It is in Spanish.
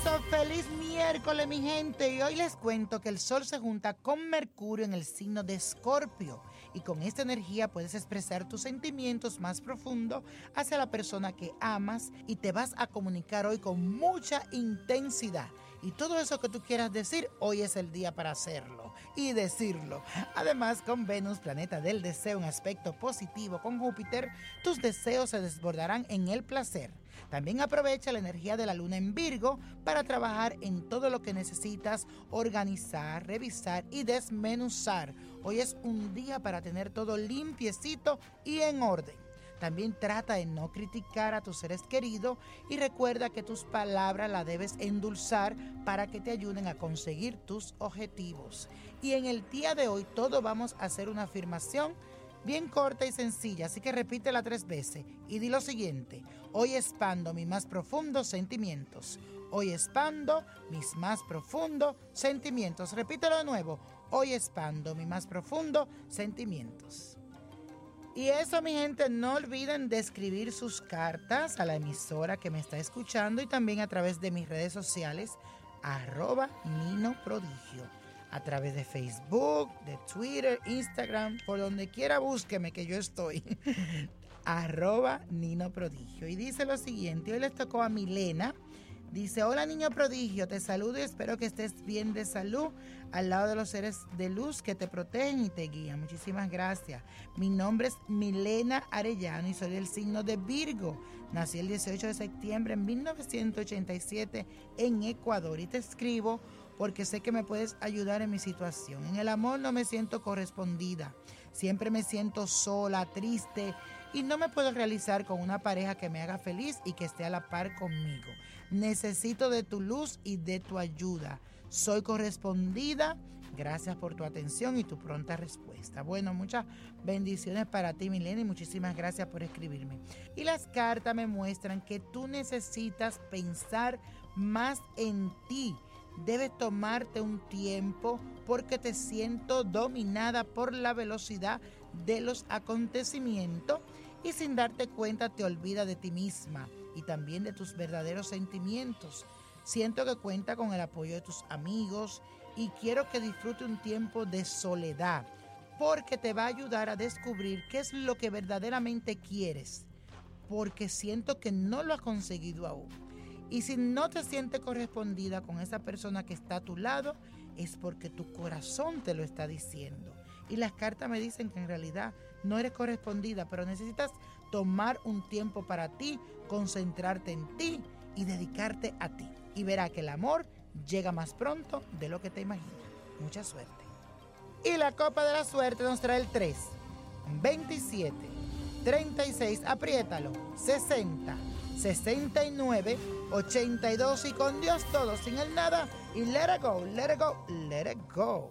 eso, feliz miércoles mi gente. Y hoy les cuento que el Sol se junta con Mercurio en el signo de Escorpio. Y con esta energía puedes expresar tus sentimientos más profundos hacia la persona que amas y te vas a comunicar hoy con mucha intensidad. Y todo eso que tú quieras decir, hoy es el día para hacerlo y decirlo. Además, con Venus, planeta del deseo, un aspecto positivo con Júpiter, tus deseos se desbordarán en el placer. También aprovecha la energía de la luna en Virgo para trabajar en todo lo que necesitas organizar, revisar y desmenuzar. Hoy es un día para tener todo limpiecito y en orden. También trata de no criticar a tus seres queridos y recuerda que tus palabras las debes endulzar para que te ayuden a conseguir tus objetivos. Y en el día de hoy todo vamos a hacer una afirmación bien corta y sencilla, así que repítela tres veces y di lo siguiente. Hoy expando mis más profundos sentimientos. Hoy expando mis más profundos sentimientos. Repítelo de nuevo. Hoy expando mis más profundos sentimientos. Y eso, mi gente, no olviden de escribir sus cartas a la emisora que me está escuchando y también a través de mis redes sociales, arroba Nino Prodigio. A través de Facebook, de Twitter, Instagram, por donde quiera búsqueme que yo estoy. arroba Nino Prodigio. Y dice lo siguiente, hoy les tocó a Milena. Dice, hola niño prodigio, te saludo y espero que estés bien de salud al lado de los seres de luz que te protegen y te guían. Muchísimas gracias. Mi nombre es Milena Arellano y soy del signo de Virgo. Nací el 18 de septiembre en 1987 en Ecuador y te escribo porque sé que me puedes ayudar en mi situación. En el amor no me siento correspondida. Siempre me siento sola, triste y no me puedo realizar con una pareja que me haga feliz y que esté a la par conmigo. Necesito de tu luz y de tu ayuda. Soy correspondida. Gracias por tu atención y tu pronta respuesta. Bueno, muchas bendiciones para ti, Milena, y muchísimas gracias por escribirme. Y las cartas me muestran que tú necesitas pensar más en ti. Debes tomarte un tiempo porque te siento dominada por la velocidad de los acontecimientos y sin darte cuenta te olvida de ti misma y también de tus verdaderos sentimientos. Siento que cuenta con el apoyo de tus amigos y quiero que disfrute un tiempo de soledad porque te va a ayudar a descubrir qué es lo que verdaderamente quieres porque siento que no lo has conseguido aún. Y si no te sientes correspondida con esa persona que está a tu lado, es porque tu corazón te lo está diciendo. Y las cartas me dicen que en realidad no eres correspondida, pero necesitas tomar un tiempo para ti, concentrarte en ti y dedicarte a ti. Y verá que el amor llega más pronto de lo que te imaginas. Mucha suerte. Y la copa de la suerte nos trae el 3, 27, 36, apriétalo, 60, 69, 82 y con Dios todo, sin el nada. Y let it go, let it go, let it go.